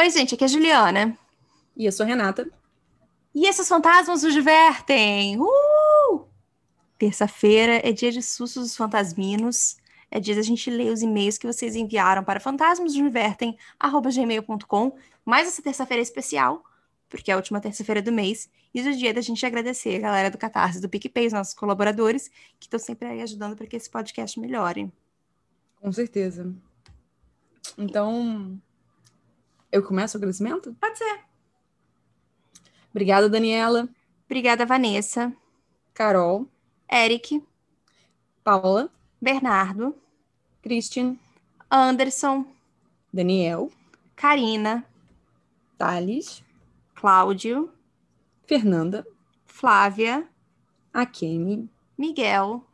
Oi, gente, aqui é a Juliana. E eu sou a Renata. E esses fantasmas nos divertem! Uh! Terça-feira é dia de sustos dos fantasminos. É dia da gente ler os e-mails que vocês enviaram para fantasmasnosdivertem.gmail.com. Mais essa terça-feira é especial, porque é a última terça-feira do mês. E o dia da gente agradecer a galera do Catarse, do PicPay, os nossos colaboradores, que estão sempre aí ajudando para que esse podcast melhore. Com certeza. Então, eu começo o agradecimento? Pode ser. Obrigada, Daniela. Obrigada, Vanessa. Carol. Eric. Paula. Bernardo. Christian. Anderson. Daniel. Karina. Thales. Cláudio. Fernanda. Flávia. Akemi. Miguel.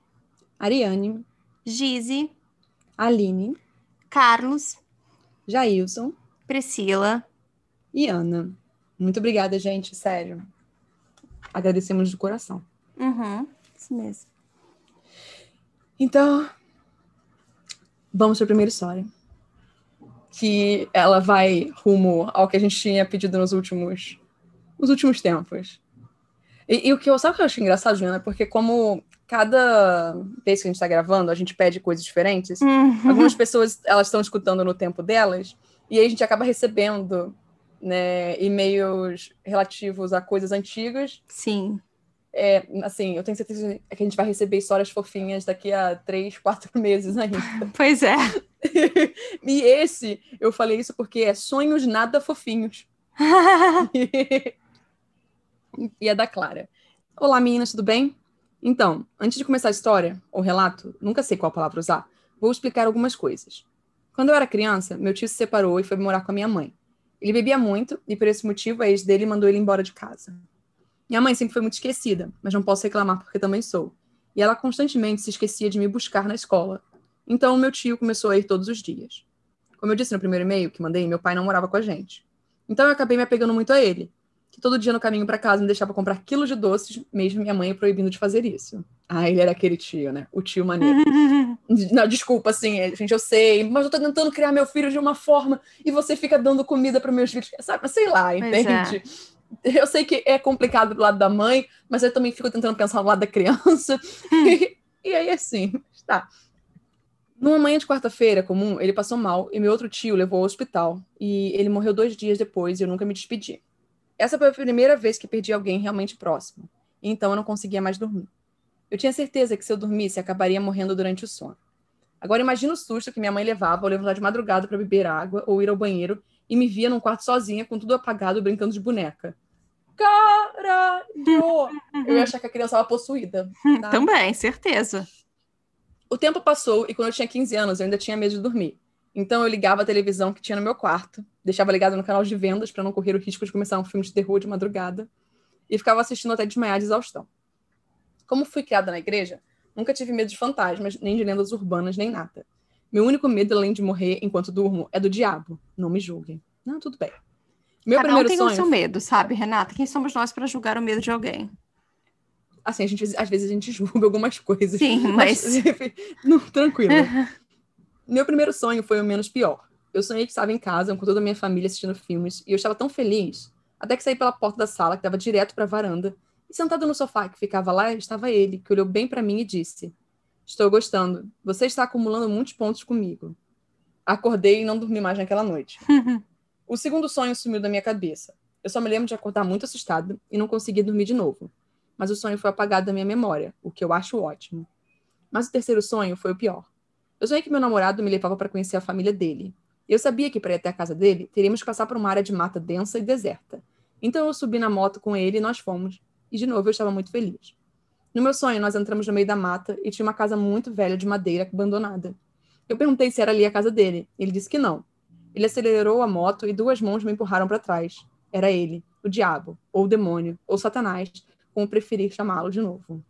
Ariane. Gize. Aline. Carlos. Jailson. Priscila. E Ana. Muito obrigada, gente, sério. Agradecemos de coração. Uhum, isso mesmo. Então, vamos para a primeira história. Que ela vai rumo ao que a gente tinha pedido nos últimos, nos últimos tempos. E, e o que eu sabe o que eu acho engraçado, Juliana? Porque como cada vez que a gente está gravando, a gente pede coisas diferentes. Uhum. Algumas pessoas elas estão escutando no tempo delas e aí a gente acaba recebendo né, e-mails relativos a coisas antigas. Sim. É, assim, eu tenho certeza que a gente vai receber histórias fofinhas daqui a três, quatro meses ainda. Pois é. e esse, eu falei isso porque é sonhos nada fofinhos. e é da Clara. Olá, meninas, tudo bem? Então, antes de começar a história, ou relato, nunca sei qual palavra usar, vou explicar algumas coisas. Quando eu era criança, meu tio se separou e foi morar com a minha mãe. Ele bebia muito e, por esse motivo, a ex dele mandou ele embora de casa. Minha mãe sempre foi muito esquecida, mas não posso reclamar porque também sou. E ela constantemente se esquecia de me buscar na escola. Então, meu tio começou a ir todos os dias. Como eu disse no primeiro e-mail que mandei, meu pai não morava com a gente. Então, eu acabei me apegando muito a ele, que todo dia no caminho para casa me deixava comprar quilos de doces, mesmo minha mãe proibindo de fazer isso. Ah, ele era aquele tio, né? O tio maneiro. Não, desculpa, assim, gente, eu sei, mas eu tô tentando criar meu filho de uma forma e você fica dando comida para meus filhos, sabe? Sei lá, entende? Eu sei que é complicado do lado da mãe, mas eu também fico tentando pensar no lado da criança. e, e aí, assim, tá. Numa manhã de quarta-feira comum, ele passou mal e meu outro tio levou ao hospital. E ele morreu dois dias depois e eu nunca me despedi. Essa foi a primeira vez que perdi alguém realmente próximo. E então eu não conseguia mais dormir. Eu tinha certeza que se eu dormisse, acabaria morrendo durante o sono. Agora imagina o susto que minha mãe levava ao levantar de madrugada para beber água ou ir ao banheiro e me via num quarto sozinha, com tudo apagado, brincando de boneca. Caralho! Eu ia achar que a criança estava possuída. tá? Também, certeza. O tempo passou e quando eu tinha 15 anos eu ainda tinha medo de dormir. Então eu ligava a televisão que tinha no meu quarto, deixava ligado no canal de vendas para não correr o risco de começar um filme de terror de madrugada e ficava assistindo até desmaiar de exaustão. Como fui criada na igreja, nunca tive medo de fantasmas, nem de lendas urbanas, nem nada. Meu único medo, além de morrer enquanto durmo, é do diabo. Não me julguem. Não, tudo bem. Meu Cada um primeiro tem sonho. o seu medo, sabe, Renata? Quem somos nós para julgar o medo de alguém? Assim, a gente, às vezes a gente julga algumas coisas. Sim, mas- Não, tranquilo. Meu primeiro sonho foi o menos pior. Eu sonhei que estava em casa com toda a minha família assistindo filmes e eu estava tão feliz, até que saí pela porta da sala que dava direto para a varanda e sentado no sofá que ficava lá estava ele, que olhou bem para mim e disse: "Estou gostando. Você está acumulando muitos pontos comigo." Acordei e não dormi mais naquela noite. O segundo sonho sumiu da minha cabeça. Eu só me lembro de acordar muito assustada e não consegui dormir de novo. Mas o sonho foi apagado da minha memória, o que eu acho ótimo. Mas o terceiro sonho foi o pior. Eu sonhei que meu namorado me levava para conhecer a família dele. Eu sabia que para ir até a casa dele, teríamos que passar por uma área de mata densa e deserta. Então eu subi na moto com ele e nós fomos. E de novo eu estava muito feliz. No meu sonho, nós entramos no meio da mata e tinha uma casa muito velha de madeira abandonada. Eu perguntei se era ali a casa dele. Ele disse que não. Ele acelerou a moto e duas mãos me empurraram para trás. Era ele, o diabo, ou o demônio, ou Satanás, como preferir chamá-lo de novo.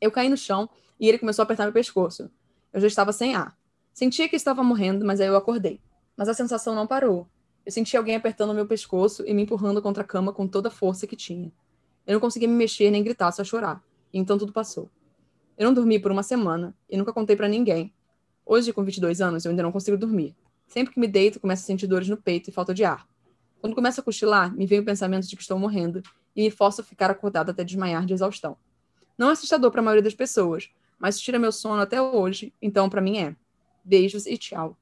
Eu caí no chão e ele começou a apertar meu pescoço. Eu já estava sem ar. Sentia que estava morrendo, mas aí eu acordei. Mas a sensação não parou. Eu senti alguém apertando meu pescoço e me empurrando contra a cama com toda a força que tinha. Eu não conseguia me mexer nem gritar, só chorar. E então tudo passou. Eu não dormi por uma semana e nunca contei para ninguém. Hoje, com 22 anos, eu ainda não consigo dormir. Sempre que me deito, começo a sentir dores no peito e falta de ar. Quando começo a cochilar, me vem o pensamento de que estou morrendo e me forço a ficar acordada até desmaiar de exaustão. Não é assustador para a maioria das pessoas, mas tira meu sono até hoje, então para mim é. Beijos e tchau.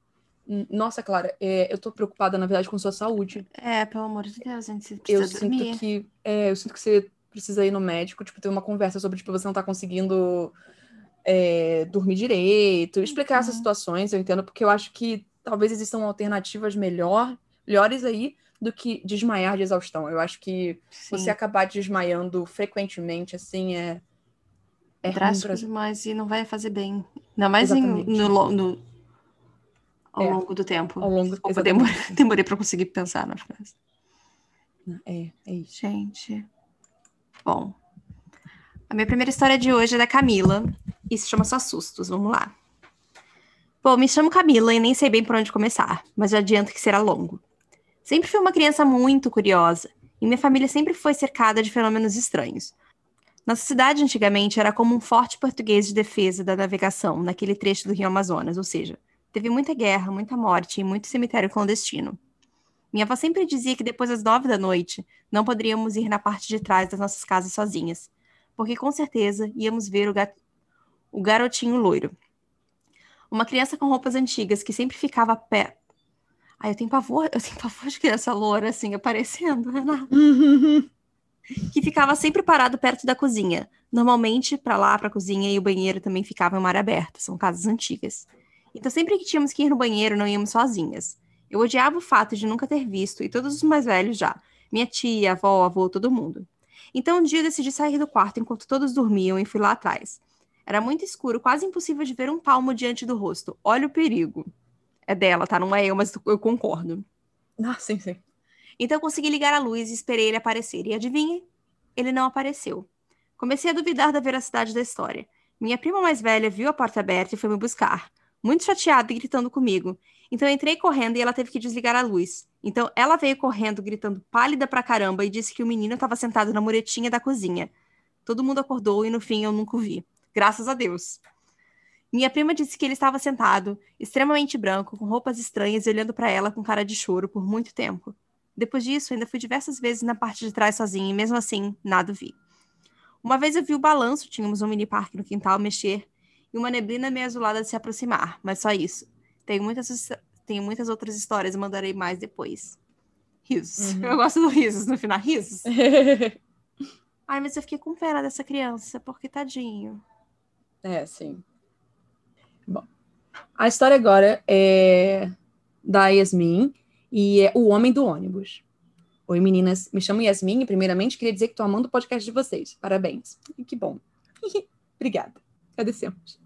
Nossa, Clara, é, eu tô preocupada, na verdade, com sua saúde. É, pelo amor de Deus, gente precisa eu dormir. Sinto que, é, eu sinto que você precisa ir no médico, tipo, ter uma conversa sobre, tipo, você não tá conseguindo é, dormir direito, explicar uhum. essas situações, eu entendo, porque eu acho que talvez existam alternativas melhor, melhores aí do que desmaiar de exaustão. Eu acho que Sim. você acabar desmaiando frequentemente, assim, é. É drástico pra... demais e não vai fazer bem. Ainda mais em, no, no, ao é. longo do tempo. Ao longo Desculpa, demorei, demorei para conseguir pensar na frase. É, é isso. Gente. Bom. A minha primeira história de hoje é da Camila e se chama Só Sustos. Vamos lá. Bom, me chamo Camila e nem sei bem por onde começar, mas já adianto que será longo. Sempre fui uma criança muito curiosa e minha família sempre foi cercada de fenômenos estranhos. Nossa cidade antigamente era como um forte português de defesa da navegação naquele trecho do Rio Amazonas, ou seja, Teve muita guerra, muita morte e muito cemitério clandestino. Minha avó sempre dizia que depois das nove da noite não poderíamos ir na parte de trás das nossas casas sozinhas, porque com certeza íamos ver o, o garotinho loiro. Uma criança com roupas antigas que sempre ficava pé. Ai, eu tenho pavor, eu tenho pavor de criança loura assim aparecendo, Renata. que ficava sempre parado perto da cozinha. Normalmente para lá, para a cozinha e o banheiro também ficava em mar aberto, são casas antigas. Então, sempre que tínhamos que ir no banheiro, não íamos sozinhas. Eu odiava o fato de nunca ter visto, e todos os mais velhos já. Minha tia, avó, avô, todo mundo. Então, um dia eu decidi sair do quarto enquanto todos dormiam e fui lá atrás. Era muito escuro, quase impossível de ver um palmo diante do rosto. Olha o perigo. É dela, tá? Não é eu, mas eu concordo. Ah, sim, sim. Então eu consegui ligar a luz e esperei ele aparecer. E adivinhe? Ele não apareceu. Comecei a duvidar da veracidade da história. Minha prima mais velha viu a porta aberta e foi me buscar muito chateada e gritando comigo. Então eu entrei correndo e ela teve que desligar a luz. Então ela veio correndo, gritando pálida pra caramba e disse que o menino estava sentado na muretinha da cozinha. Todo mundo acordou e no fim eu nunca o vi. Graças a Deus. Minha prima disse que ele estava sentado, extremamente branco, com roupas estranhas e olhando para ela com cara de choro por muito tempo. Depois disso, ainda fui diversas vezes na parte de trás sozinha e mesmo assim, nada vi. Uma vez eu vi o balanço, tínhamos um mini parque no quintal, mexer e uma neblina meio azulada se aproximar, mas só isso. Tenho muitas, tenho muitas outras histórias e mandarei mais depois. Risos. Uhum. Eu gosto do risos no final. Risos. Ai, mas eu fiquei com pena dessa criança, porque tadinho. É, sim. Bom, a história agora é da Yasmin e é O Homem do Ônibus. Oi, meninas. Me chamo Yasmin e, primeiramente, queria dizer que estou amando o podcast de vocês. Parabéns. Que bom. Obrigada. Agradecemos.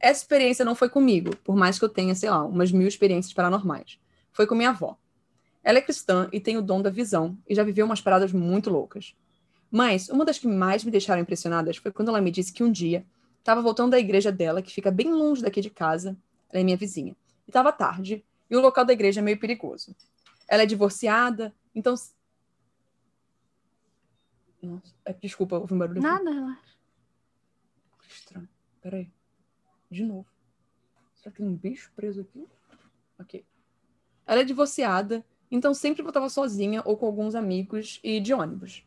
Essa experiência não foi comigo, por mais que eu tenha, sei lá, umas mil experiências paranormais. Foi com minha avó. Ela é cristã e tem o dom da visão e já viveu umas paradas muito loucas. Mas uma das que mais me deixaram impressionadas foi quando ela me disse que um dia estava voltando da igreja dela, que fica bem longe daqui de casa, ela é minha vizinha. E estava tarde, e o local da igreja é meio perigoso. Ela é divorciada, então. Nossa, é, desculpa, houve um barulho. Nada, relaxa. Estranho. Peraí. De novo. Será que tem um bicho preso aqui? Ok. Ela é divorciada, então sempre voltava sozinha ou com alguns amigos e de ônibus.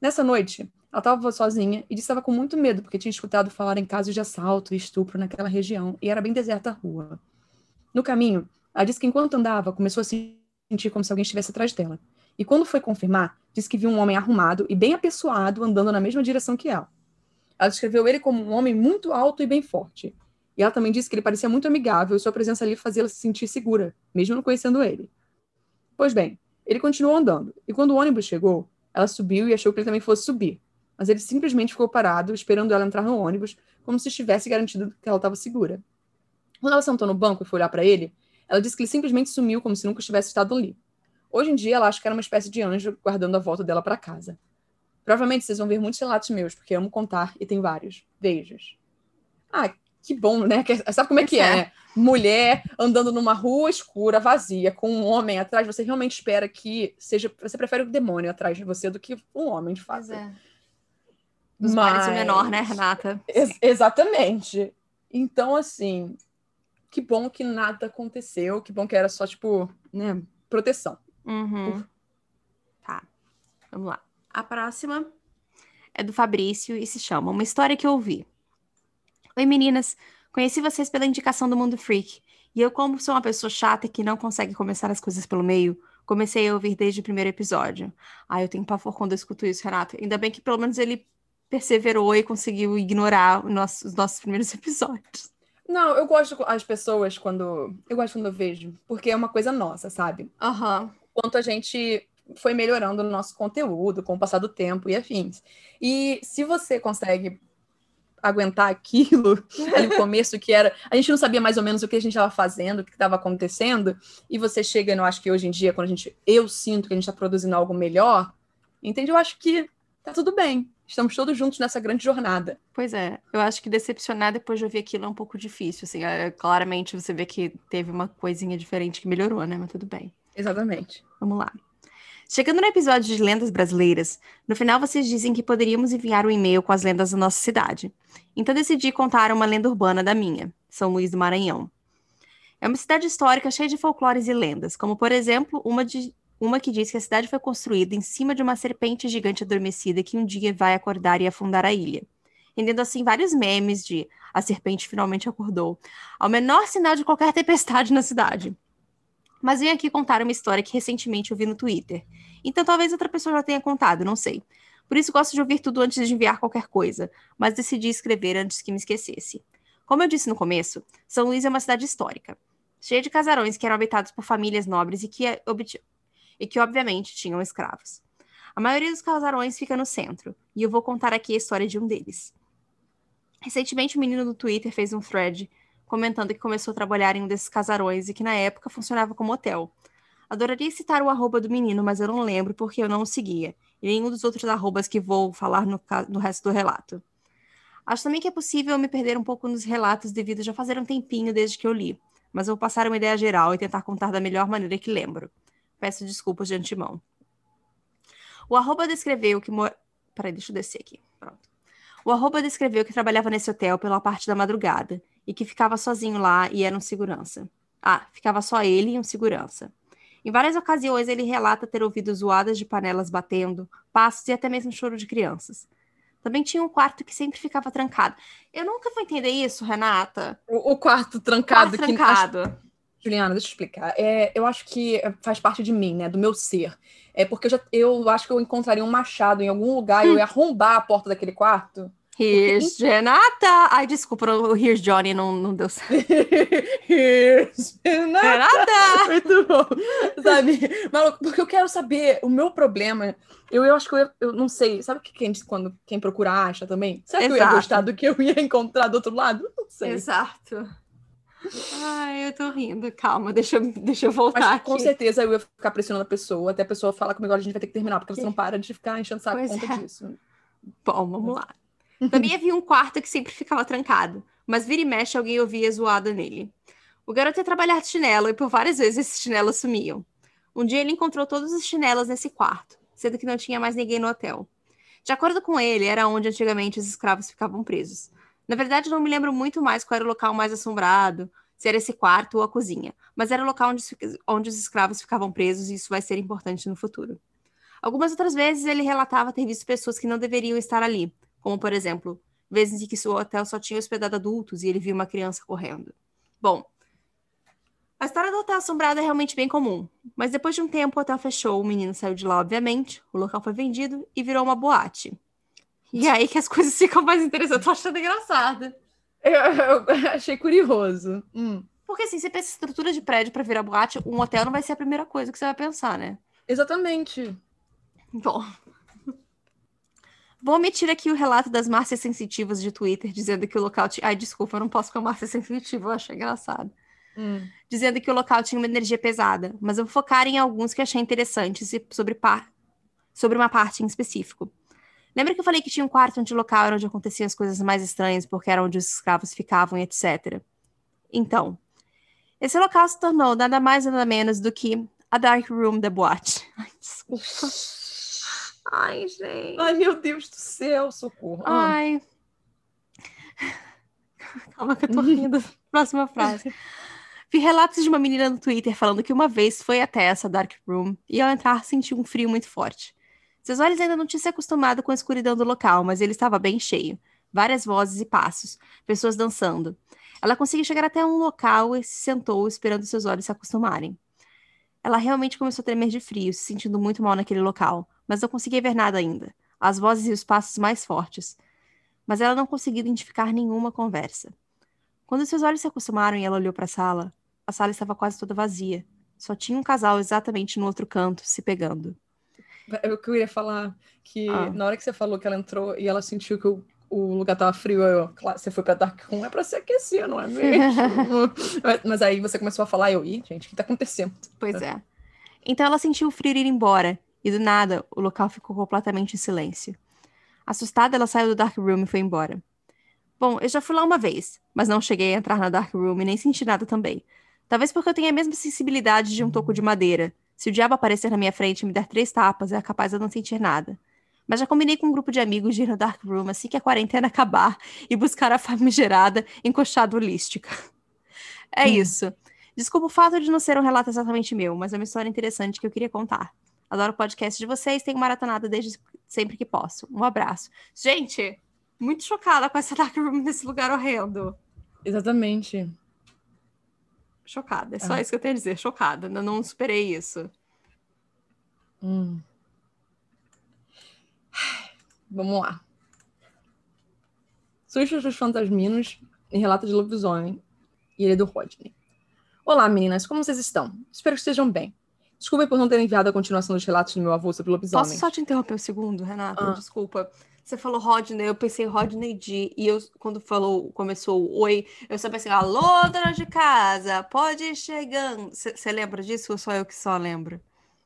Nessa noite, ela estava sozinha e estava com muito medo, porque tinha escutado falar em casos de assalto e estupro naquela região e era bem deserta a rua. No caminho, ela disse que enquanto andava, começou a se sentir como se alguém estivesse atrás dela. E quando foi confirmar, disse que viu um homem arrumado e bem apessoado andando na mesma direção que ela. Ela descreveu ele como um homem muito alto e bem forte. E ela também disse que ele parecia muito amigável e sua presença ali fazia-la se sentir segura, mesmo não conhecendo ele. Pois bem, ele continuou andando, e quando o ônibus chegou, ela subiu e achou que ele também fosse subir. Mas ele simplesmente ficou parado, esperando ela entrar no ônibus, como se estivesse garantido que ela estava segura. Quando ela sentou no banco e foi olhar para ele, ela disse que ele simplesmente sumiu como se nunca tivesse estado ali. Hoje em dia, ela acha que era uma espécie de anjo guardando a volta dela para casa. Provavelmente vocês vão ver muitos relatos meus, porque amo contar e tem vários. Beijos. Ah, que bom, né? Sabe como é que é, né? Mulher andando numa rua escura, vazia, com um homem atrás, você realmente espera que seja. Você prefere o demônio atrás de você do que um homem, de fato. Pois é. Dos Mas... o menor, né, Renata? Ex exatamente. Então, assim, que bom que nada aconteceu, que bom que era só, tipo, né, proteção. Uhum. Vamos lá. A próxima é do Fabrício e se chama Uma História que Eu Ouvi. Oi, meninas. Conheci vocês pela indicação do Mundo Freak. E eu, como sou uma pessoa chata que não consegue começar as coisas pelo meio, comecei a ouvir desde o primeiro episódio. Ah, eu tenho pavor quando eu escuto isso, Renato. Ainda bem que pelo menos ele perseverou e conseguiu ignorar os nossos primeiros episódios. Não, eu gosto as pessoas quando. Eu gosto quando eu vejo, porque é uma coisa nossa, sabe? Aham. Quanto a gente foi melhorando o nosso conteúdo com o passar do tempo e afins. E se você consegue aguentar aquilo ali no começo, que era. A gente não sabia mais ou menos o que a gente estava fazendo, o que estava acontecendo, e você chega, eu acho que hoje em dia, quando a gente. Eu sinto que a gente está produzindo algo melhor, entende? Eu acho que tá tudo bem. Estamos todos juntos nessa grande jornada. Pois é, eu acho que decepcionar depois de ouvir aquilo é um pouco difícil, assim, é, claramente você vê que teve uma coisinha diferente que melhorou, né, mas tudo bem. Exatamente. Vamos lá. Chegando no episódio de lendas brasileiras, no final vocês dizem que poderíamos enviar um e-mail com as lendas da nossa cidade. Então decidi contar uma lenda urbana da minha, São Luís do Maranhão. É uma cidade histórica cheia de folclores e lendas, como por exemplo, uma, de, uma que diz que a cidade foi construída em cima de uma serpente gigante adormecida que um dia vai acordar e afundar a ilha. Rendendo assim vários memes de a serpente finalmente acordou, ao menor sinal de qualquer tempestade na cidade. Mas vim aqui contar uma história que recentemente eu vi no Twitter. Então talvez outra pessoa já tenha contado, não sei. Por isso gosto de ouvir tudo antes de enviar qualquer coisa, mas decidi escrever antes que me esquecesse. Como eu disse no começo, São Luís é uma cidade histórica, cheia de casarões que eram habitados por famílias nobres e que, e que obviamente tinham escravos. A maioria dos casarões fica no centro, e eu vou contar aqui a história de um deles. Recentemente, um menino no Twitter fez um thread comentando que começou a trabalhar em um desses casarões e que na época funcionava como hotel. Adoraria citar o arroba do menino, mas eu não lembro porque eu não o seguia, e nenhum dos outros arrobas que vou falar no, no resto do relato. Acho também que é possível me perder um pouco nos relatos devido a já fazer um tempinho desde que eu li, mas vou passar uma ideia geral e tentar contar da melhor maneira que lembro. Peço desculpas de antemão. O arroba descreveu que... Mor... Peraí, deixa eu descer aqui. Pronto. O arroba descreveu que trabalhava nesse hotel pela parte da madrugada e que ficava sozinho lá e era um segurança. Ah, ficava só ele e um segurança. Em várias ocasiões, ele relata ter ouvido zoadas de panelas batendo, passos e até mesmo choro de crianças. Também tinha um quarto que sempre ficava trancado. Eu nunca vou entender isso, Renata. O, o quarto trancado. O quarto trancado. Juliana, deixa eu explicar. É, eu acho que faz parte de mim, né? Do meu ser. É porque eu, já, eu acho que eu encontraria um machado em algum lugar e eu ia arrombar a porta daquele quarto. Here's Renata. Ai, desculpa, o Here's Johnny não, não deu certo. Here's Renata. Renata. Muito bom. Sabe? Maluco, porque eu quero saber o meu problema. Eu, eu acho que eu, eu não sei. Sabe que quem, quando quem procura acha também? Será que Exato. eu ia gostar do que eu ia encontrar do outro lado? Não sei. Exato. Ai, eu tô rindo. Calma, deixa, deixa eu voltar. Mas, com certeza eu ia ficar pressionando a pessoa, até a pessoa falar comigo, agora a gente vai ter que terminar, porque você não para de ficar enchendo saco por conta é. disso. Bom, vamos lá. Também havia um quarto que sempre ficava trancado, mas vira e mexe alguém ouvia zoada nele. O garoto ia trabalhar de chinelo e por várias vezes esses chinelos sumiam. Um dia ele encontrou todos os chinelos nesse quarto, sendo que não tinha mais ninguém no hotel. De acordo com ele, era onde antigamente os escravos ficavam presos. Na verdade, não me lembro muito mais qual era o local mais assombrado, se era esse quarto ou a cozinha, mas era o local onde, onde os escravos ficavam presos e isso vai ser importante no futuro. Algumas outras vezes ele relatava ter visto pessoas que não deveriam estar ali, como, por exemplo, vezes em que seu hotel só tinha hospedado adultos e ele viu uma criança correndo. Bom, a história do hotel assombrado é realmente bem comum, mas depois de um tempo o hotel fechou, o menino saiu de lá, obviamente, o local foi vendido e virou uma boate. E aí que as coisas ficam mais interessantes. Eu tô achando engraçado. Eu, eu achei curioso. Hum. Porque assim, você pensa estrutura de prédio para virar boate, um hotel não vai ser a primeira coisa que você vai pensar, né? Exatamente. Bom, Vou omitir aqui o relato das Márcias Sensitivas de Twitter, dizendo que o local tinha. Ai, desculpa, eu não posso com a Márcia Sensitiva, eu achei engraçado. Hum. Dizendo que o local tinha uma energia pesada, mas eu vou focar em alguns que achei interessantes sobre, par... sobre uma parte em específico. Lembra que eu falei que tinha um quarto onde o local era onde aconteciam as coisas mais estranhas, porque era onde os escravos ficavam, etc. Então, esse local se tornou nada mais nada menos do que a Dark Room da boate. Ai, desculpa. Ai, gente. Ai, meu Deus do céu, socorro. Ah. Ai. Calma que eu tô rindo. Próxima frase. Vi relatos de uma menina no Twitter falando que uma vez foi até essa dark room e ao entrar sentiu um frio muito forte. Seus olhos ainda não tinham se acostumado com a escuridão do local, mas ele estava bem cheio. Várias vozes e passos, pessoas dançando. Ela conseguiu chegar até um local e se sentou, esperando seus olhos se acostumarem. Ela realmente começou a tremer de frio, se sentindo muito mal naquele local, mas não conseguia ver nada ainda. As vozes e os passos mais fortes. Mas ela não conseguia identificar nenhuma conversa. Quando seus olhos se acostumaram e ela olhou para a sala, a sala estava quase toda vazia. Só tinha um casal exatamente no outro canto, se pegando. Eu queria falar que ah. na hora que você falou que ela entrou e ela sentiu que o, o lugar tava frio, eu, claro, você foi pra Dark Room, é pra se aquecer, não é mesmo? Mas aí você começou a falar, eu, ih, gente, o que tá acontecendo? Pois é. Então ela sentiu o frio ir embora, e do nada o local ficou completamente em silêncio. Assustada, ela saiu do Dark Room e foi embora. Bom, eu já fui lá uma vez, mas não cheguei a entrar na Dark Room e nem senti nada também. Talvez porque eu tenha a mesma sensibilidade de um toco de madeira, se o diabo aparecer na minha frente e me der três tapas, é capaz de eu não sentir nada. Mas já combinei com um grupo de amigos de ir no Dark Room assim que a quarentena acabar e buscar a famigerada encoxada holística. É hum. isso. Desculpa o fato de não ser um relato exatamente meu, mas é uma história interessante que eu queria contar. Adoro o podcast de vocês, tenho maratonado desde sempre que posso. Um abraço. Gente, muito chocada com essa Dark Room nesse lugar horrendo. Exatamente. Chocada. É só ah. isso que eu tenho a dizer. Chocada. Ainda não superei isso. Hum. Vamos lá. Sustos dos fantasminos e relato de lobisomem. E ele é do Rodney. Olá, meninas. Como vocês estão? Espero que estejam bem. Desculpe por não ter enviado a continuação dos relatos do meu avô sobre lobisomem. Posso só te interromper um segundo, Renata? Ah. Desculpa. Você falou Rodney, eu pensei Rodney D. E eu, quando falou, começou o oi, eu só pensei, alô, dona de casa, pode ir chegando. Você lembra disso ou só eu que só lembro?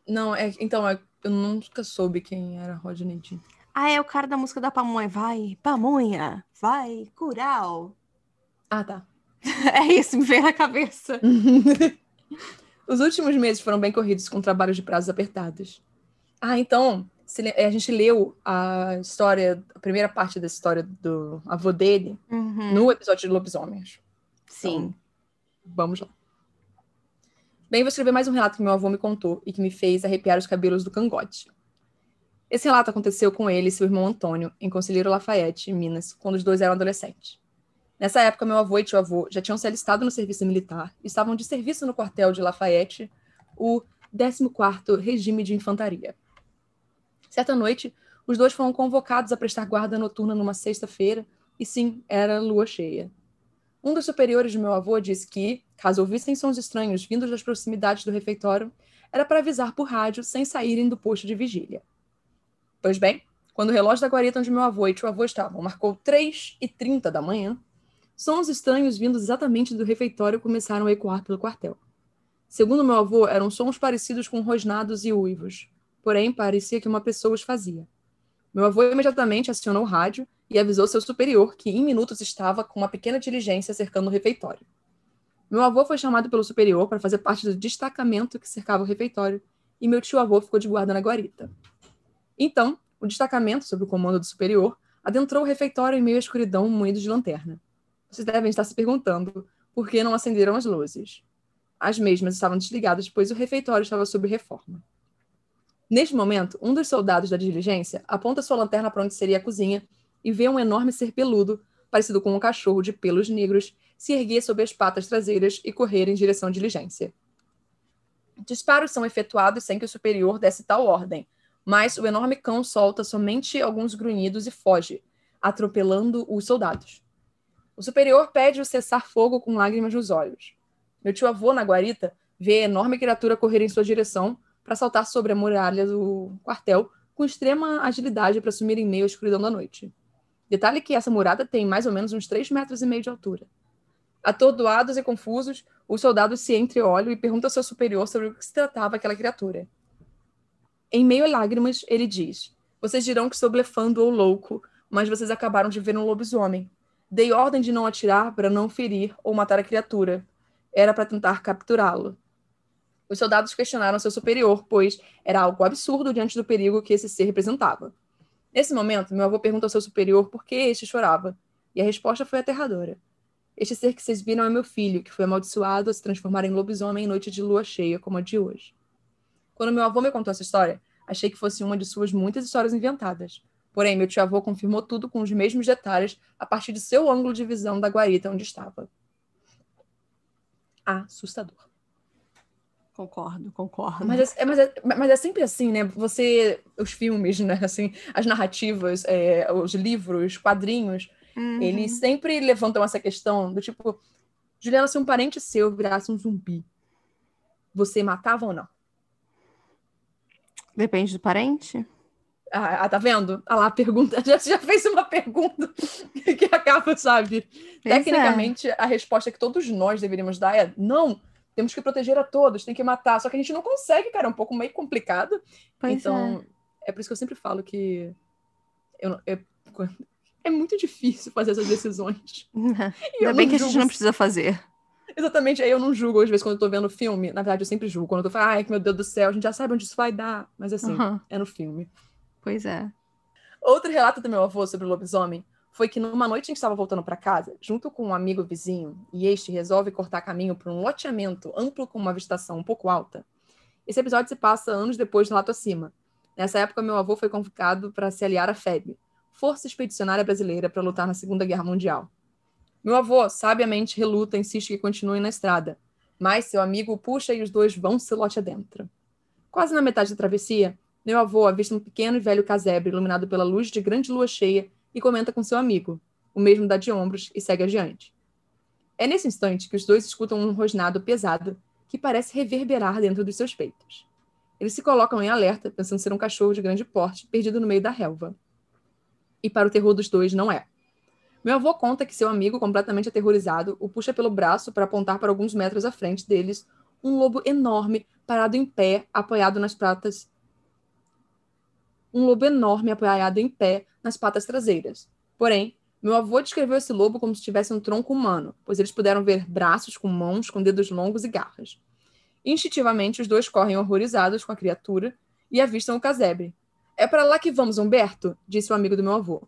Não, é, então, é, eu nunca soube quem era Rodney D. Ah, é o cara da música da pamonha. Vai, pamonha, vai, cural. Ah, tá. é isso, me veio na cabeça. Os últimos meses foram bem corridos com trabalhos de prazos apertados. Ah, então, a gente leu a história, a primeira parte da história do avô dele uhum. no episódio de lobisomens. Sim. Então, vamos lá. Bem, vou escrever mais um relato que meu avô me contou e que me fez arrepiar os cabelos do cangote. Esse relato aconteceu com ele e seu irmão Antônio, em Conselheiro Lafayette, Minas, quando os dois eram adolescentes. Nessa época, meu avô e tio avô já tinham se alistado no serviço militar e estavam de serviço no quartel de Lafayette, o 14º Regime de Infantaria. Certa noite, os dois foram convocados a prestar guarda noturna numa sexta-feira, e sim, era lua cheia. Um dos superiores de meu avô disse que, caso ouvissem sons estranhos vindos das proximidades do refeitório, era para avisar por rádio sem saírem do posto de vigília. Pois bem, quando o relógio da guarita onde meu avô e tio avô estavam marcou 3 e 30 da manhã, sons estranhos vindos exatamente do refeitório começaram a ecoar pelo quartel. Segundo meu avô, eram sons parecidos com rosnados e uivos porém parecia que uma pessoa os fazia. Meu avô imediatamente acionou o rádio e avisou seu superior que em minutos estava com uma pequena diligência cercando o refeitório. Meu avô foi chamado pelo superior para fazer parte do destacamento que cercava o refeitório e meu tio-avô ficou de guarda na guarita. Então, o destacamento, sob o comando do superior, adentrou o refeitório em meio à escuridão moído de lanterna. Vocês devem estar se perguntando por que não acenderam as luzes. As mesmas estavam desligadas, pois o refeitório estava sob reforma. Neste momento, um dos soldados da diligência aponta sua lanterna para onde seria a cozinha e vê um enorme ser peludo, parecido com um cachorro de pelos negros, se erguer sobre as patas traseiras e correr em direção à diligência. Disparos são efetuados sem que o superior desse tal ordem, mas o enorme cão solta somente alguns grunhidos e foge, atropelando os soldados. O superior pede o cessar fogo com lágrimas nos olhos. Meu tio avô, na guarita, vê a enorme criatura correr em sua direção, para saltar sobre a muralha do quartel com extrema agilidade para sumir em meio à escuridão da noite. Detalhe que essa murada tem mais ou menos uns 3 metros e meio de altura. Atordoados e confusos, os soldados se entreolham e perguntam ao seu superior sobre o que se tratava aquela criatura. Em meio a lágrimas, ele diz: Vocês dirão que estou blefando ou louco, mas vocês acabaram de ver um lobisomem. Dei ordem de não atirar para não ferir ou matar a criatura. Era para tentar capturá-lo. Os soldados questionaram seu superior, pois era algo absurdo diante do perigo que esse ser representava. Nesse momento, meu avô pergunta ao seu superior por que este chorava, e a resposta foi aterradora. Este ser que vocês viram é meu filho, que foi amaldiçoado a se transformar em lobisomem em noite de lua cheia, como a de hoje. Quando meu avô me contou essa história, Achei que fosse uma de suas muitas histórias inventadas. Porém, meu tio-avô confirmou tudo com os mesmos detalhes a partir de seu ângulo de visão da guarita onde estava. Assustador. Concordo, concordo. Mas é, mas, é, mas é sempre assim, né? Você, os filmes, né? Assim, as narrativas, é, os livros, quadrinhos, uhum. eles sempre levantam essa questão do tipo, Juliana, se um parente seu virasse um zumbi, você matava ou não? Depende do parente. Ah, tá vendo? Ah lá, a pergunta. Já, já fez uma pergunta que acaba, sabe? Pois é. Tecnicamente, é. a resposta que todos nós deveríamos dar é não. Temos que proteger a todos, tem que matar. Só que a gente não consegue, cara. É um pouco meio complicado. Pois então, é. é por isso que eu sempre falo que eu, eu, é muito difícil fazer essas decisões. Ainda bem que a gente não precisa fazer. Exatamente, aí eu não julgo, às vezes, quando eu tô vendo filme. Na verdade, eu sempre julgo. Quando eu tô falando, ai, meu Deus do céu, a gente já sabe onde isso vai dar. Mas assim, uhum. é no filme. Pois é. Outro relato do meu avô sobre o lobisomem foi que numa noite em que estava voltando para casa, junto com um amigo vizinho, e este resolve cortar caminho por um loteamento amplo com uma vegetação um pouco alta. Esse episódio se passa anos depois do relato acima. Nessa época, meu avô foi convocado para se aliar à FEB, Força Expedicionária Brasileira, para lutar na Segunda Guerra Mundial. Meu avô, sabiamente, reluta e insiste que continuem na estrada, mas seu amigo o puxa e os dois vão se lote adentro. Quase na metade da travessia, meu avô avista um pequeno e velho casebre iluminado pela luz de grande lua cheia e comenta com seu amigo. O mesmo dá de ombros e segue adiante. É nesse instante que os dois escutam um rosnado pesado que parece reverberar dentro dos seus peitos. Eles se colocam em alerta, pensando ser um cachorro de grande porte perdido no meio da relva. E para o terror dos dois, não é. Meu avô conta que seu amigo, completamente aterrorizado, o puxa pelo braço para apontar para alguns metros à frente deles um lobo enorme parado em pé, apoiado nas patas. Um lobo enorme apoiado em pé nas patas traseiras. Porém, meu avô descreveu esse lobo como se tivesse um tronco humano, pois eles puderam ver braços com mãos, com dedos longos e garras. Instintivamente, os dois correm horrorizados com a criatura e avistam o casebre. É para lá que vamos, Humberto, disse o amigo do meu avô.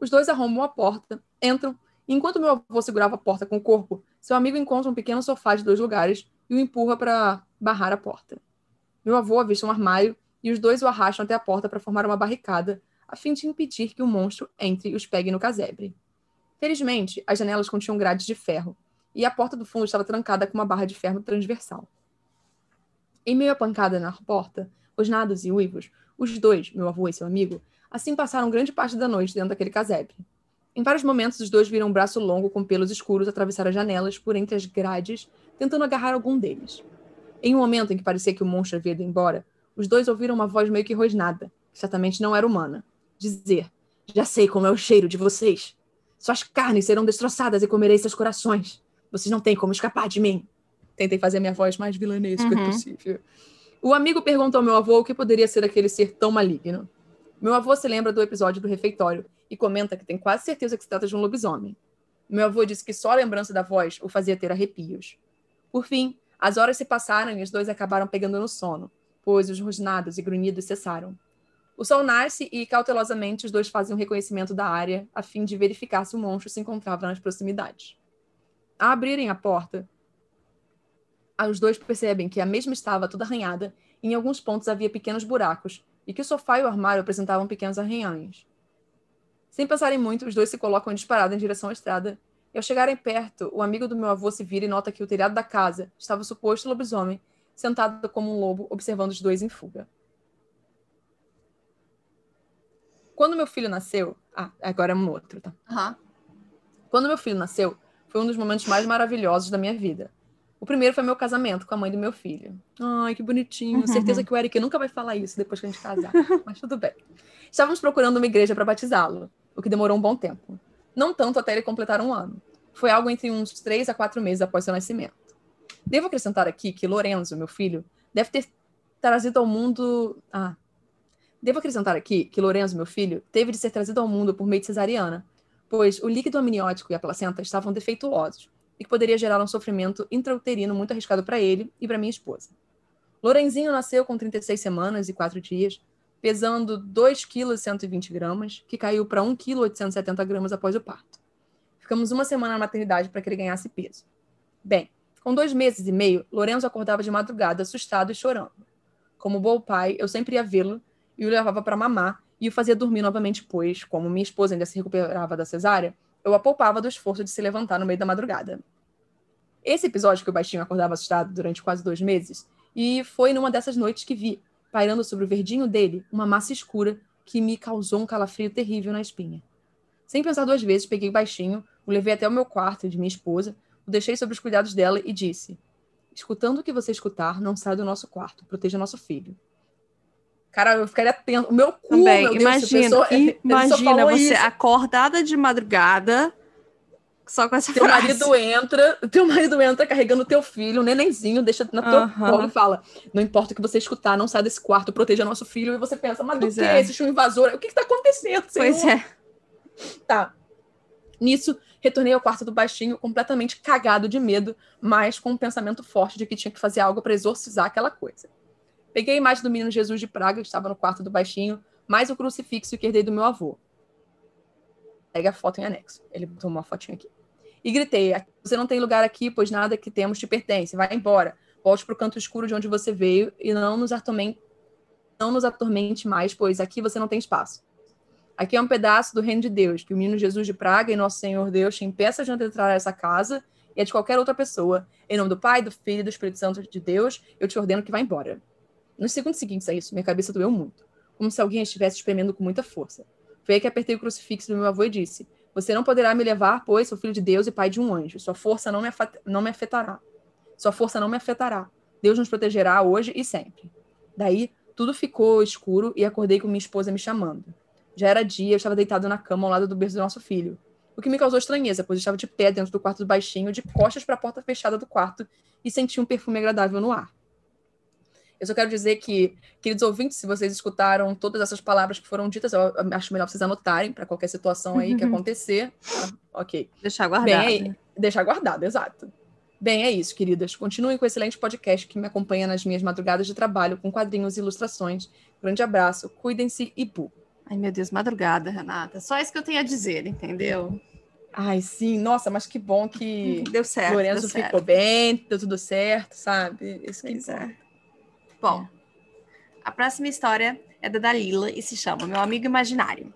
Os dois arrombam a porta, entram, e enquanto meu avô segurava a porta com o corpo, seu amigo encontra um pequeno sofá de dois lugares e o empurra para barrar a porta. Meu avô avista um armário e os dois o arrastam até a porta para formar uma barricada, a fim de impedir que o monstro entre e os pegue no casebre. Felizmente, as janelas continham grades de ferro, e a porta do fundo estava trancada com uma barra de ferro transversal. Em meio à pancada na porta, rosnados e uivos, os dois, meu avô e seu amigo, Assim passaram grande parte da noite dentro daquele casebre. Em vários momentos, os dois viram um braço longo com pelos escuros atravessar as janelas por entre as grades, tentando agarrar algum deles. Em um momento em que parecia que o monstro havia ido embora, os dois ouviram uma voz meio que rosnada, que certamente não era humana, dizer: Já sei como é o cheiro de vocês. Suas carnes serão destroçadas e comerei seus corações. Vocês não têm como escapar de mim. Tentei fazer minha voz mais vilanesca uhum. possível. O amigo perguntou ao meu avô o que poderia ser aquele ser tão maligno. Meu avô se lembra do episódio do refeitório e comenta que tem quase certeza que se trata de um lobisomem. Meu avô disse que só a lembrança da voz o fazia ter arrepios. Por fim, as horas se passaram e os dois acabaram pegando no sono, pois os rosnados e grunhidos cessaram. O sol nasce e, cautelosamente, os dois fazem um reconhecimento da área a fim de verificar se o monstro se encontrava nas proximidades. A abrirem a porta, os dois percebem que a mesma estava toda arranhada e em alguns pontos havia pequenos buracos, e que o sofá e o armário apresentavam pequenos arranhões. Sem pensarem muito, os dois se colocam disparado em direção à estrada, e ao chegarem perto, o amigo do meu avô se vira e nota que o telhado da casa estava suposto lobisomem, sentado como um lobo, observando os dois em fuga. Quando meu filho nasceu. Ah, agora é um outro, tá? Uhum. Quando meu filho nasceu, foi um dos momentos mais maravilhosos da minha vida. O primeiro foi meu casamento com a mãe do meu filho. Ai, que bonitinho. Certeza que o Eric nunca vai falar isso depois que a gente casar. Mas tudo bem. Estávamos procurando uma igreja para batizá-lo, o que demorou um bom tempo. Não tanto até ele completar um ano. Foi algo entre uns três a quatro meses após seu nascimento. Devo acrescentar aqui que Lorenzo, meu filho, deve ter trazido ao mundo. Ah. Devo acrescentar aqui que Lorenzo, meu filho, teve de ser trazido ao mundo por meio de cesariana, pois o líquido amniótico e a placenta estavam defeituosos e que poderia gerar um sofrimento intrauterino muito arriscado para ele e para minha esposa. Lorenzinho nasceu com 36 semanas e 4 dias, pesando 2 kg 120 gramas, que caiu para 1 kg 870 gramas após o parto. Ficamos uma semana na maternidade para que ele ganhasse peso. Bem, com dois meses e meio, Lorenzo acordava de madrugada assustado e chorando. Como bom pai, eu sempre ia vê-lo e o levava para mamar e o fazia dormir novamente, pois, como minha esposa ainda se recuperava da cesárea, eu a poupava do esforço de se levantar no meio da madrugada. Esse episódio que o baixinho acordava assustado durante quase dois meses, e foi numa dessas noites que vi, pairando sobre o verdinho dele, uma massa escura que me causou um calafrio terrível na espinha. Sem pensar duas vezes, peguei o baixinho, o levei até o meu quarto de minha esposa, o deixei sob os cuidados dela e disse: Escutando o que você escutar, não sai do nosso quarto, proteja nosso filho. Cara, eu ficaria atento. O meu cu, Também, meu Deus, imagina, pessoa, imagina você isso. acordada de madrugada só com essa Teu frase. marido entra, teu marido entra carregando teu filho, um nenenzinho, deixa na tua colo e fala: Não importa o que você escutar, não sai desse quarto, proteja nosso filho. E você pensa, mas Pois do que? é. Existe um invasor? O que, que tá acontecendo? Pois Senhor? é. Tá. Nisso, retornei ao quarto do baixinho, completamente cagado de medo, mas com um pensamento forte de que tinha que fazer algo para exorcizar aquela coisa. Peguei a imagem do menino Jesus de Praga, que estava no quarto do baixinho, mais o crucifixo que herdei do meu avô. Pega a foto em anexo. Ele botou uma fotinha aqui. E gritei: Você não tem lugar aqui, pois nada que temos te pertence. Vai embora. Volte para o canto escuro de onde você veio e não nos, atormente, não nos atormente mais, pois aqui você não tem espaço. Aqui é um pedaço do reino de Deus, que o menino Jesus de Praga e nosso Senhor Deus te impeça de entrar nessa casa e a de qualquer outra pessoa. Em nome do Pai, do Filho e do Espírito Santo de Deus, eu te ordeno que vá embora. Nos segundos seguintes a isso, minha cabeça doeu muito, como se alguém estivesse espremendo com muita força. Foi aí que apertei o crucifixo do meu avô e disse: Você não poderá me levar, pois sou filho de Deus e pai de um anjo. Sua força não me, não me afetará. Sua força não me afetará. Deus nos protegerá hoje e sempre. Daí, tudo ficou escuro e acordei com minha esposa me chamando. Já era dia, eu estava deitado na cama ao lado do berço do nosso filho. O que me causou estranheza, pois eu estava de pé dentro do quarto do baixinho, de costas para a porta fechada do quarto, e senti um perfume agradável no ar. Eu só quero dizer que, queridos ouvintes, se vocês escutaram todas essas palavras que foram ditas, eu acho melhor vocês anotarem para qualquer situação aí que acontecer. Tá? Ok. Deixar guardado. Bem, aí, deixar guardado, exato. Bem, é isso, queridas. Continuem com o excelente podcast que me acompanha nas minhas madrugadas de trabalho com quadrinhos e ilustrações. Grande abraço, cuidem-se e pu. Ai, meu Deus, madrugada, Renata. Só isso que eu tenho a dizer, entendeu? Ai, sim, nossa, mas que bom que Deu certo. Lorenzo deu certo. ficou bem, deu tudo certo, sabe? Isso que importa. é. Bom, a próxima história é da Dalila e se chama Meu Amigo Imaginário.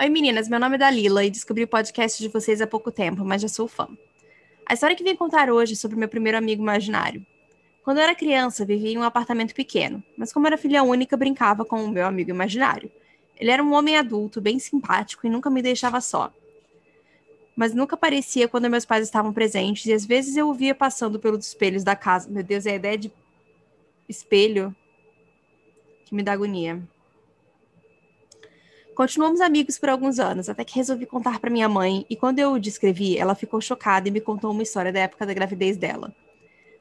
Oi meninas, meu nome é Dalila e descobri o podcast de vocês há pouco tempo, mas já sou fã. A história que vim contar hoje é sobre meu primeiro amigo imaginário. Quando eu era criança, vivia em um apartamento pequeno, mas como era filha única, brincava com o meu amigo imaginário. Ele era um homem adulto, bem simpático e nunca me deixava só. Mas nunca aparecia quando meus pais estavam presentes e às vezes eu o via passando pelos espelhos da casa. Meu Deus, é a ideia de espelho que me dá agonia. Continuamos amigos por alguns anos, até que resolvi contar para minha mãe, e quando eu o descrevi, ela ficou chocada e me contou uma história da época da gravidez dela.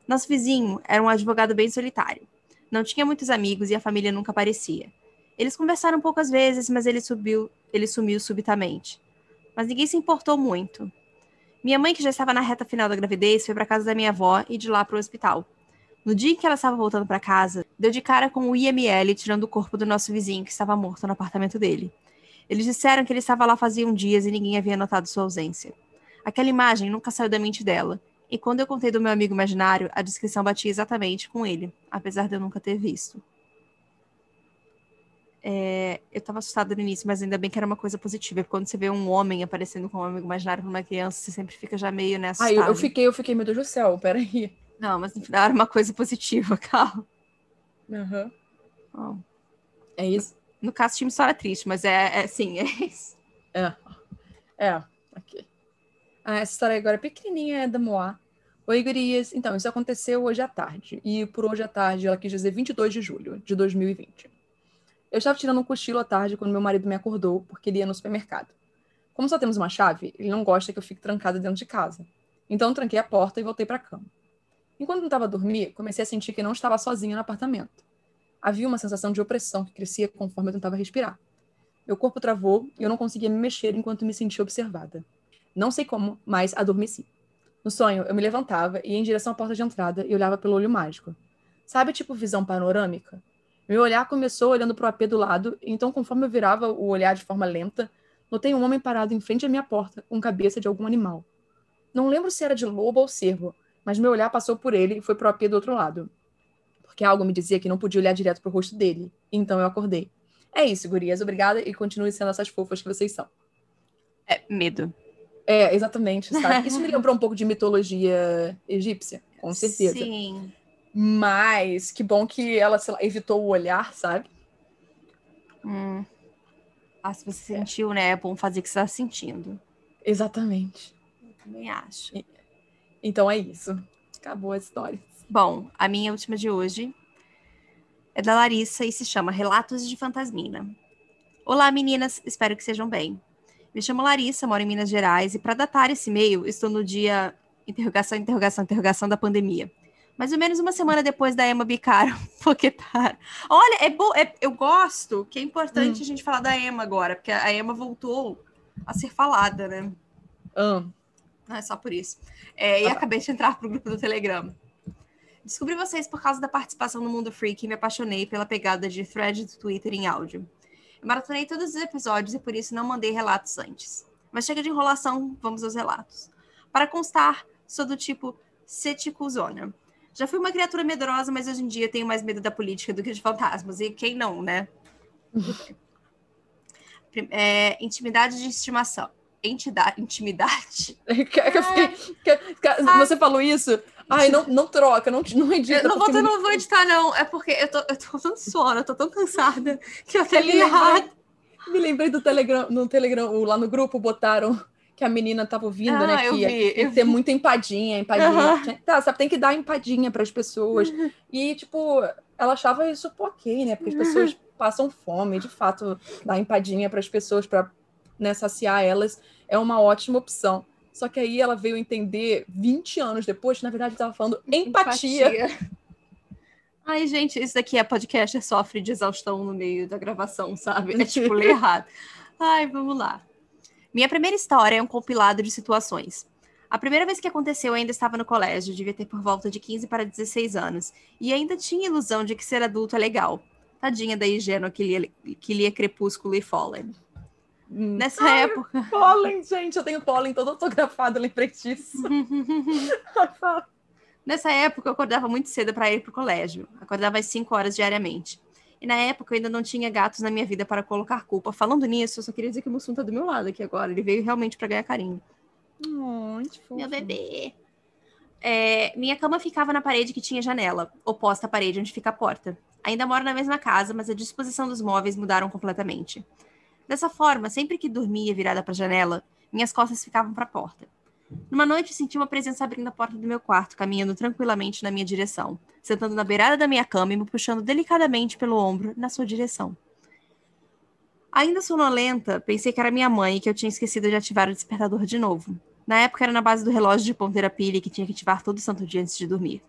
Nosso vizinho era um advogado bem solitário. Não tinha muitos amigos e a família nunca aparecia. Eles conversaram poucas vezes, mas ele subiu, ele sumiu subitamente. Mas ninguém se importou muito. Minha mãe, que já estava na reta final da gravidez, foi para casa da minha avó e de lá para o hospital. No dia em que ela estava voltando para casa, deu de cara com o IML tirando o corpo do nosso vizinho que estava morto no apartamento dele. Eles disseram que ele estava lá faziam dias e ninguém havia notado sua ausência. Aquela imagem nunca saiu da mente dela, e quando eu contei do meu amigo imaginário, a descrição batia exatamente com ele, apesar de eu nunca ter visto. É, eu estava assustada no início, mas ainda bem que era uma coisa positiva. Porque quando você vê um homem aparecendo como um amigo imaginário para uma criança, você sempre fica já meio nessa. Ai, eu, eu fiquei, eu fiquei, meu Deus do céu, peraí. Não, mas no final era uma coisa positiva, calma. Aham. Bom, É isso? no caso, tinha uma história triste, mas é, é sim, é isso. É. É, ok. Ah, essa história agora é pequenininha, é da Moá. Oi, gurias. Então, isso aconteceu hoje à tarde. E por hoje à tarde, ela quis dizer 22 de julho de 2020. Eu estava tirando um cochilo à tarde quando meu marido me acordou porque ele ia no supermercado. Como só temos uma chave, ele não gosta que eu fique trancada dentro de casa. Então, tranquei a porta e voltei para a cama. Enquanto tentava dormir, comecei a sentir que não estava sozinha no apartamento. Havia uma sensação de opressão que crescia conforme eu tentava respirar. Meu corpo travou e eu não conseguia me mexer enquanto me sentia observada. Não sei como, mas adormeci. No sonho, eu me levantava e ia em direção à porta de entrada e olhava pelo olho mágico. Sabe, tipo visão panorâmica? Meu olhar começou olhando para o AP do lado, e então, conforme eu virava o olhar de forma lenta, notei um homem parado em frente à minha porta, com cabeça de algum animal. Não lembro se era de lobo ou cervo, mas meu olhar passou por ele e foi para o AP do outro lado. Por porque algo me dizia que não podia olhar direto pro rosto dele. Então eu acordei. É isso, gurias. Obrigada e continue sendo essas fofas que vocês são. É, medo. É, exatamente, sabe? Isso me lembrou um pouco de mitologia egípcia, com certeza. Sim. Mas que bom que ela lá, evitou o olhar, sabe? Hum. Ah, se você é. sentiu, né? É bom fazer o que você está sentindo. Exatamente. Eu também acho. Então é isso. Acabou a história. Bom, a minha última de hoje é da Larissa e se chama Relatos de Fantasmina. Olá, meninas, espero que sejam bem. Me chamo Larissa, moro em Minas Gerais e para datar esse e-mail, estou no dia interrogação, interrogação, interrogação da pandemia. Mais ou menos uma semana depois da Emma bicar Poquetar. Olha, é bom, é, eu gosto que é importante hum. a gente falar da Emma agora, porque a Emma voltou a ser falada, né? Hum. Não é só por isso. É, e ah. acabei de entrar pro grupo do Telegram. Descobri vocês por causa da participação no Mundo Freak e me apaixonei pela pegada de thread do Twitter em áudio. Eu maratonei todos os episódios e por isso não mandei relatos antes. Mas chega de enrolação, vamos aos relatos. Para constar, sou do tipo ceticuzona. Já fui uma criatura medrosa, mas hoje em dia tenho mais medo da política do que de fantasmas. E quem não, né? é, intimidade de estimação. Entidade, intimidade. Você falou isso? Ai, não, não troca, não, não edita. Eu não vou, não vou editar, não. É porque eu tô, eu tô tão sono, eu tô tão cansada que eu até li errado. Me lembrei do Telegram, no Telegram, lá no grupo botaram que a menina tava ouvindo, ah, né? Que vi, ia ter vi. muita empadinha, empadinha. Uhum. Tá, sabe, tem que dar empadinha para as pessoas. Uhum. E, tipo, ela achava isso ok, né? Porque as pessoas uhum. passam fome, de fato, dar empadinha para as pessoas para né, saciar elas é uma ótima opção. Só que aí ela veio entender 20 anos depois, que na verdade estava falando empatia. empatia. Ai, gente, isso daqui é podcast, sofre de exaustão no meio da gravação, sabe? É tipo ler errado. Ai, vamos lá. Minha primeira história é um compilado de situações. A primeira vez que aconteceu, eu ainda estava no colégio, devia ter por volta de 15 para 16 anos, e ainda tinha ilusão de que ser adulto é legal. Tadinha da ingênua que lia, que lia Crepúsculo e Fallen. Hum. Nessa Ai, época. Pólen, gente, eu tenho pólen todo autografado, lembrei disso. Nessa época, eu acordava muito cedo para ir para o colégio. Acordava às 5 horas diariamente. E na época eu ainda não tinha gatos na minha vida para colocar culpa. Falando nisso, eu só queria dizer que o Mussum tá do meu lado aqui agora. Ele veio realmente para ganhar carinho. Oh, meu bebê. É, minha cama ficava na parede que tinha janela, oposta à parede onde fica a porta. Ainda moro na mesma casa, mas a disposição dos móveis mudaram completamente. Dessa forma, sempre que dormia virada para a janela, minhas costas ficavam para a porta. Numa noite, senti uma presença abrindo a porta do meu quarto, caminhando tranquilamente na minha direção, sentando na beirada da minha cama e me puxando delicadamente pelo ombro na sua direção. Ainda sonolenta, pensei que era minha mãe e que eu tinha esquecido de ativar o despertador de novo. Na época era na base do relógio de ponteira pilha que tinha que ativar todo santo dia antes de dormir.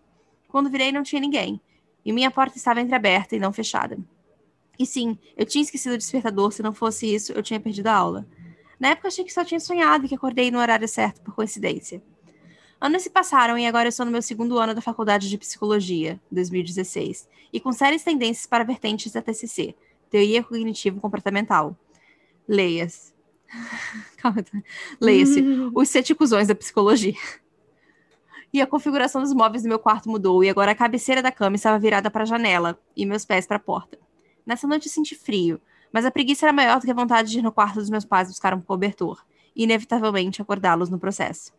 Quando virei, não tinha ninguém, e minha porta estava entreaberta e não fechada. E sim, eu tinha esquecido o despertador, se não fosse isso, eu tinha perdido a aula. Na época achei que só tinha sonhado e que acordei no horário certo, por coincidência. Anos se passaram e agora eu estou no meu segundo ano da Faculdade de Psicologia, 2016, e com sérias tendências para vertentes da TCC, Teoria Cognitivo-Comportamental. Leias. Calma, leia-se. Os ceticuzões da psicologia. E a configuração dos móveis do meu quarto mudou, e agora a cabeceira da cama estava virada para a janela e meus pés para a porta. Nessa noite senti frio, mas a preguiça era maior do que a vontade de ir no quarto dos meus pais buscar um cobertor, e inevitavelmente acordá-los no processo.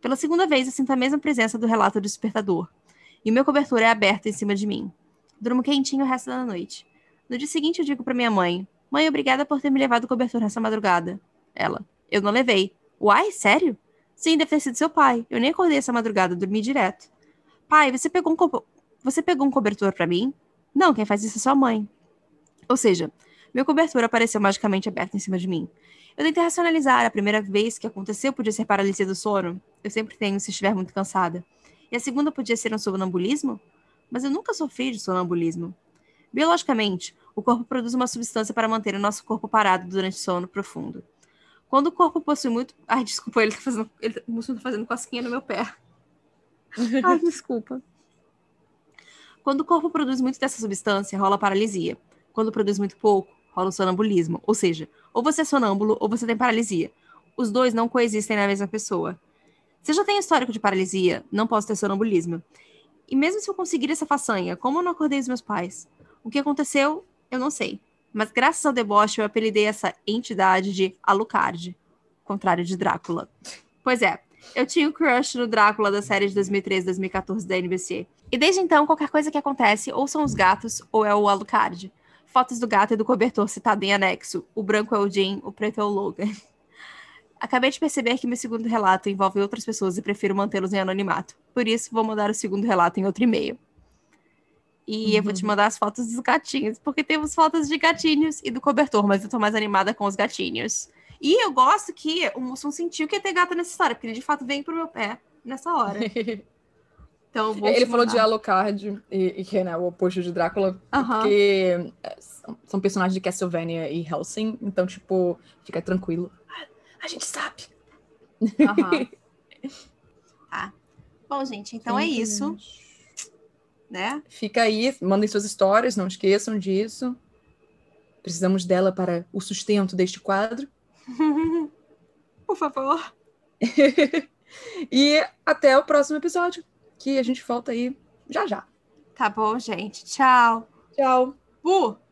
Pela segunda vez eu sinto a mesma presença do relato do despertador, e o meu cobertor é aberto em cima de mim. Durmo quentinho o resto da noite. No dia seguinte eu digo para minha mãe: Mãe, obrigada por ter me levado o cobertor nessa madrugada. Ela: Eu não levei. Uai, sério? Sim, deve ter sido seu pai. Eu nem acordei essa madrugada, dormi direto. Pai, você pegou um, co você pegou um cobertor para mim? Não, quem faz isso é sua mãe. Ou seja, meu cobertor apareceu magicamente aberto em cima de mim. Eu tentei racionalizar, a primeira vez que aconteceu podia ser paralisia do sono. Eu sempre tenho se estiver muito cansada. E a segunda podia ser um sonambulismo? Mas eu nunca sofri de sonambulismo. Biologicamente, o corpo produz uma substância para manter o nosso corpo parado durante o sono profundo. Quando o corpo possui muito. Ai, desculpa, ele tá fazendo. Ele, Mussum tá fazendo cosquinha no meu pé. Ai, desculpa. Quando o corpo produz muito dessa substância, rola paralisia. Quando produz muito pouco, rola o sonambulismo. Ou seja, ou você é sonâmbulo ou você tem paralisia. Os dois não coexistem na mesma pessoa. Se eu já tenho histórico de paralisia, não posso ter sonambulismo. E mesmo se eu conseguir essa façanha, como eu não acordei os meus pais? O que aconteceu, eu não sei. Mas graças ao deboche, eu apelidei essa entidade de Alucard, contrário de Drácula. Pois é, eu tinha um crush no Drácula da série de 2013, 2014 da NBC. E desde então, qualquer coisa que acontece, ou são os gatos, ou é o Alucard. Fotos do gato e do cobertor citado em anexo. O branco é o Jim, o preto é o Logan. Acabei de perceber que meu segundo relato envolve outras pessoas e prefiro mantê-los em anonimato. Por isso, vou mandar o segundo relato em outro e-mail. E uhum. eu vou te uhum. mandar as fotos dos gatinhos, porque temos fotos de gatinhos e do cobertor, mas eu tô mais animada com os gatinhos. E eu gosto que o Mussum sentiu que ia ter gato nessa história, porque ele de fato veio pro meu pé nessa hora. Então, ele falou de Alucard e, e que é né, o oposto de Drácula, uhum. porque é, são personagens de Castlevania e Helsing, então, tipo, fica tranquilo. A gente sabe. Tá. Bom, gente, então é isso. Né? Fica aí, mandem suas histórias, não esqueçam disso. Precisamos dela para o sustento deste quadro. Por favor. e até o próximo episódio que a gente volta aí já já. Tá bom, gente. Tchau. Tchau. Bu!